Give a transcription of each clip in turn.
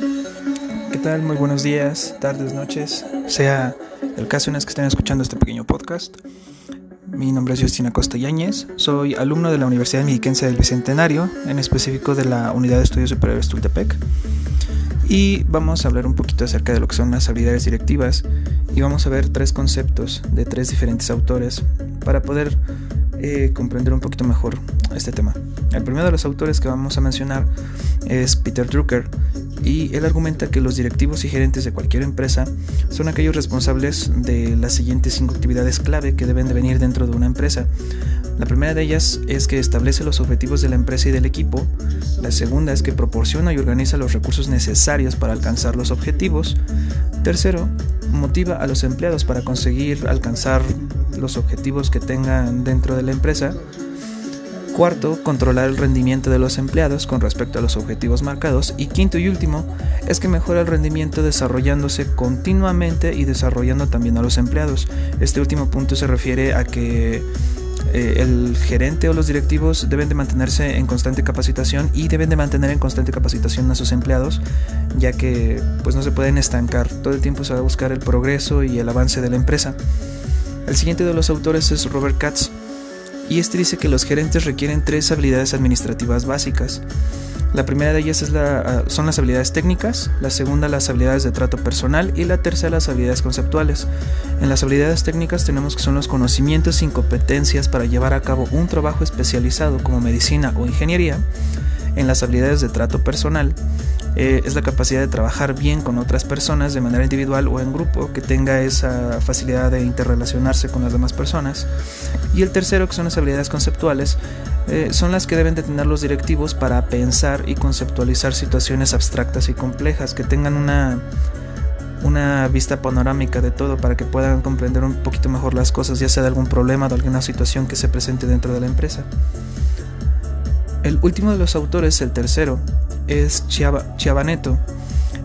¿Qué tal? Muy buenos días, tardes, noches, sea el caso en el que estén escuchando este pequeño podcast. Mi nombre es Justina Costa Yáñez, soy alumno de la Universidad Mexiquense del Bicentenario, en específico de la Unidad de Estudios Superiores Tultepec. Y vamos a hablar un poquito acerca de lo que son las habilidades directivas y vamos a ver tres conceptos de tres diferentes autores para poder eh, comprender un poquito mejor este tema. El primero de los autores que vamos a mencionar es Peter Drucker y él argumenta que los directivos y gerentes de cualquier empresa son aquellos responsables de las siguientes cinco actividades clave que deben de venir dentro de una empresa. La primera de ellas es que establece los objetivos de la empresa y del equipo. La segunda es que proporciona y organiza los recursos necesarios para alcanzar los objetivos. Tercero, motiva a los empleados para conseguir alcanzar los objetivos que tengan dentro de la empresa. Cuarto, controlar el rendimiento de los empleados con respecto a los objetivos marcados. Y quinto y último, es que mejora el rendimiento desarrollándose continuamente y desarrollando también a los empleados. Este último punto se refiere a que eh, el gerente o los directivos deben de mantenerse en constante capacitación y deben de mantener en constante capacitación a sus empleados, ya que pues no se pueden estancar. Todo el tiempo se va a buscar el progreso y el avance de la empresa. El siguiente de los autores es Robert Katz y este dice que los gerentes requieren tres habilidades administrativas básicas. La primera de ellas es la, ah, son las habilidades técnicas, la segunda las habilidades de trato personal y la tercera las habilidades conceptuales. En las habilidades técnicas tenemos que son los conocimientos y competencias para llevar a cabo un trabajo especializado como medicina o ingeniería. En las habilidades de trato personal eh, es la capacidad de trabajar bien con otras personas de manera individual o en grupo, que tenga esa facilidad de interrelacionarse con las demás personas. Y el tercero, que son las habilidades conceptuales, eh, son las que deben de tener los directivos para pensar y conceptualizar situaciones abstractas y complejas, que tengan una, una vista panorámica de todo para que puedan comprender un poquito mejor las cosas, ya sea de algún problema de alguna situación que se presente dentro de la empresa. El último de los autores, el tercero, es Chiabaneto,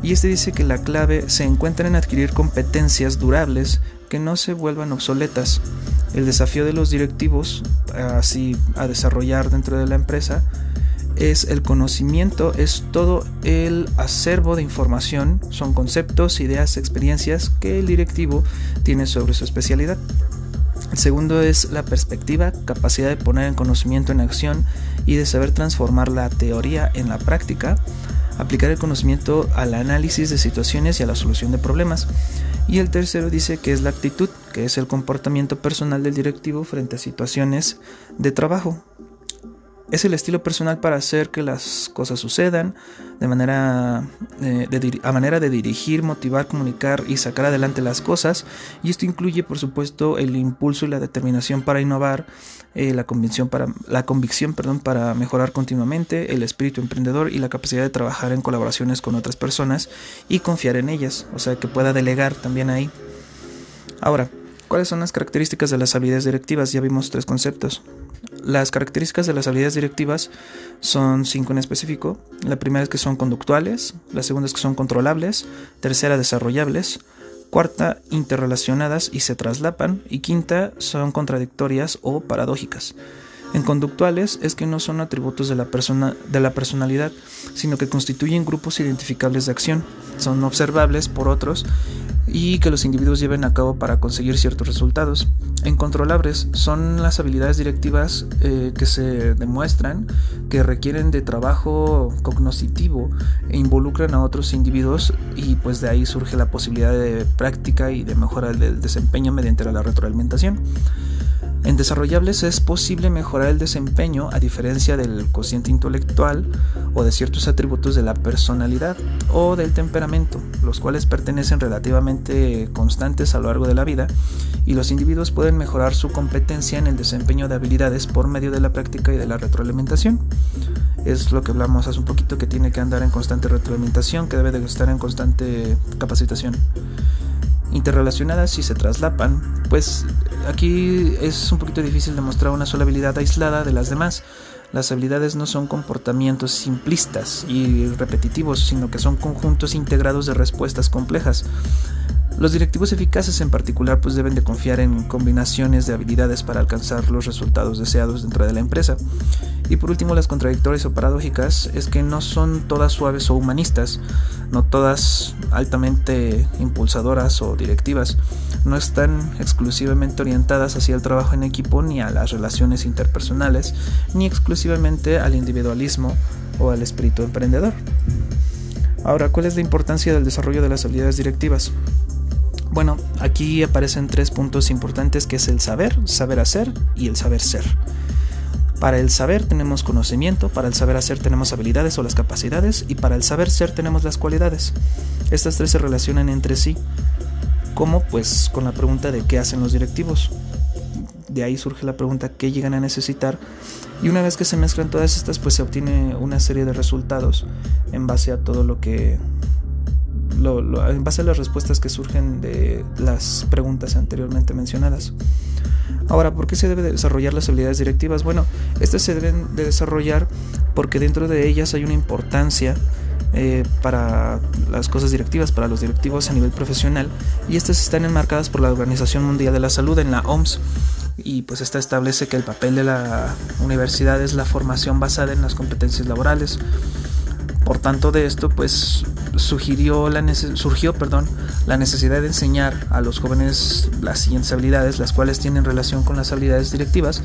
y este dice que la clave se encuentra en adquirir competencias durables que no se vuelvan obsoletas. El desafío de los directivos, así a desarrollar dentro de la empresa, es el conocimiento, es todo el acervo de información, son conceptos, ideas, experiencias que el directivo tiene sobre su especialidad. El segundo es la perspectiva, capacidad de poner en conocimiento en acción y de saber transformar la teoría en la práctica, aplicar el conocimiento al análisis de situaciones y a la solución de problemas. Y el tercero dice que es la actitud, que es el comportamiento personal del directivo frente a situaciones de trabajo. Es el estilo personal para hacer que las cosas sucedan, de manera, eh, de, a manera de dirigir, motivar, comunicar y sacar adelante las cosas. Y esto incluye, por supuesto, el impulso y la determinación para innovar, eh, la convicción, para, la convicción perdón, para mejorar continuamente, el espíritu emprendedor y la capacidad de trabajar en colaboraciones con otras personas y confiar en ellas, o sea, que pueda delegar también ahí. Ahora, ¿cuáles son las características de las habilidades directivas? Ya vimos tres conceptos. Las características de las habilidades directivas son cinco en específico. La primera es que son conductuales, la segunda es que son controlables, tercera desarrollables, cuarta interrelacionadas y se traslapan y quinta son contradictorias o paradójicas. En conductuales es que no son atributos de la, persona, de la personalidad, sino que constituyen grupos identificables de acción, son observables por otros y que los individuos lleven a cabo para conseguir ciertos resultados. Incontrolables son las habilidades directivas eh, que se demuestran, que requieren de trabajo cognoscitivo e involucran a otros individuos y pues de ahí surge la posibilidad de práctica y de mejora del desempeño mediante la retroalimentación. En desarrollables es posible mejorar el desempeño a diferencia del cociente intelectual o de ciertos atributos de la personalidad o del temperamento, los cuales pertenecen relativamente constantes a lo largo de la vida y los individuos pueden mejorar su competencia en el desempeño de habilidades por medio de la práctica y de la retroalimentación. Es lo que hablamos hace un poquito que tiene que andar en constante retroalimentación, que debe de estar en constante capacitación interrelacionadas y se traslapan, pues aquí es un poquito difícil demostrar una sola habilidad aislada de las demás. Las habilidades no son comportamientos simplistas y repetitivos, sino que son conjuntos integrados de respuestas complejas. Los directivos eficaces en particular pues deben de confiar en combinaciones de habilidades para alcanzar los resultados deseados dentro de la empresa. Y por último, las contradictorias o paradójicas es que no son todas suaves o humanistas, no todas altamente impulsadoras o directivas, no están exclusivamente orientadas hacia el trabajo en equipo ni a las relaciones interpersonales, ni exclusivamente al individualismo o al espíritu emprendedor. Ahora, ¿cuál es la importancia del desarrollo de las habilidades directivas? Bueno, aquí aparecen tres puntos importantes que es el saber, saber hacer y el saber ser. Para el saber tenemos conocimiento, para el saber hacer tenemos habilidades o las capacidades y para el saber ser tenemos las cualidades. Estas tres se relacionan entre sí. ¿Cómo? Pues con la pregunta de qué hacen los directivos. De ahí surge la pregunta qué llegan a necesitar y una vez que se mezclan todas estas pues se obtiene una serie de resultados en base a todo lo que en base a las respuestas que surgen de las preguntas anteriormente mencionadas. Ahora, ¿por qué se debe desarrollar las habilidades directivas? Bueno, estas se deben de desarrollar porque dentro de ellas hay una importancia eh, para las cosas directivas, para los directivos a nivel profesional, y estas están enmarcadas por la Organización Mundial de la Salud en la OMS. Y pues esta establece que el papel de la universidad es la formación basada en las competencias laborales. Por tanto, de esto, pues sugirió la surgió perdón, la necesidad de enseñar a los jóvenes las siguientes habilidades, las cuales tienen relación con las habilidades directivas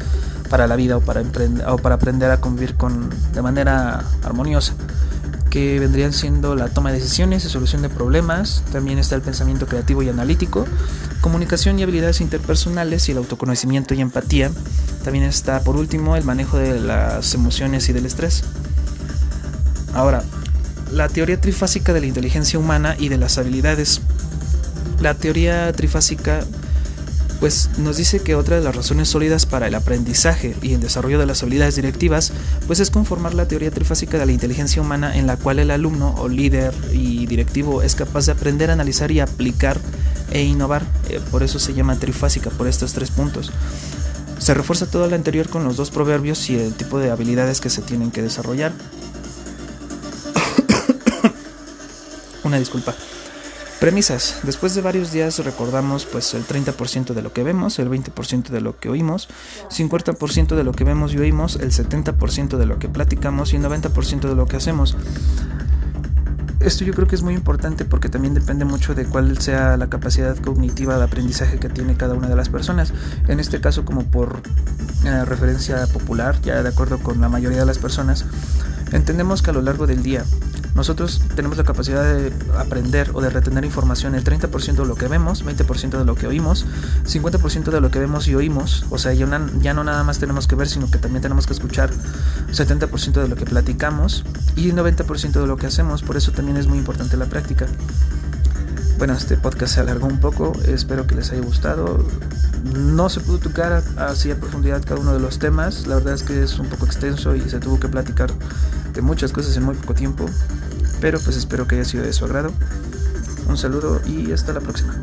para la vida o para, o para aprender a convivir con, de manera armoniosa que vendrían siendo la toma de decisiones y solución de problemas, también está el pensamiento creativo y analítico, comunicación y habilidades interpersonales y el autoconocimiento y empatía, también está por último el manejo de las emociones y del estrés. Ahora, la teoría trifásica de la inteligencia humana y de las habilidades. La teoría trifásica pues nos dice que otra de las razones sólidas para el aprendizaje y el desarrollo de las habilidades directivas pues es conformar la teoría trifásica de la inteligencia humana en la cual el alumno o líder y directivo es capaz de aprender, analizar y aplicar e innovar. Eh, por eso se llama trifásica, por estos tres puntos. Se refuerza todo lo anterior con los dos proverbios y el tipo de habilidades que se tienen que desarrollar. Una disculpa. Premisas. Después de varios días recordamos pues el 30% de lo que vemos, el 20% de lo que oímos, 50% de lo que vemos y oímos, el 70% de lo que platicamos y el 90% de lo que hacemos. Esto yo creo que es muy importante porque también depende mucho de cuál sea la capacidad cognitiva de aprendizaje que tiene cada una de las personas. En este caso como por eh, referencia popular, ya de acuerdo con la mayoría de las personas, entendemos que a lo largo del día nosotros tenemos la capacidad de aprender o de retener información. El 30% de lo que vemos, 20% de lo que oímos, 50% de lo que vemos y oímos, o sea, ya, ya no nada más tenemos que ver, sino que también tenemos que escuchar 70% de lo que platicamos y 90% de lo que hacemos, por eso también es muy importante la práctica. Bueno, este podcast se alargó un poco, espero que les haya gustado. No se pudo tocar así a profundidad cada uno de los temas, la verdad es que es un poco extenso y se tuvo que platicar de muchas cosas en muy poco tiempo, pero pues espero que haya sido de su agrado. Un saludo y hasta la próxima.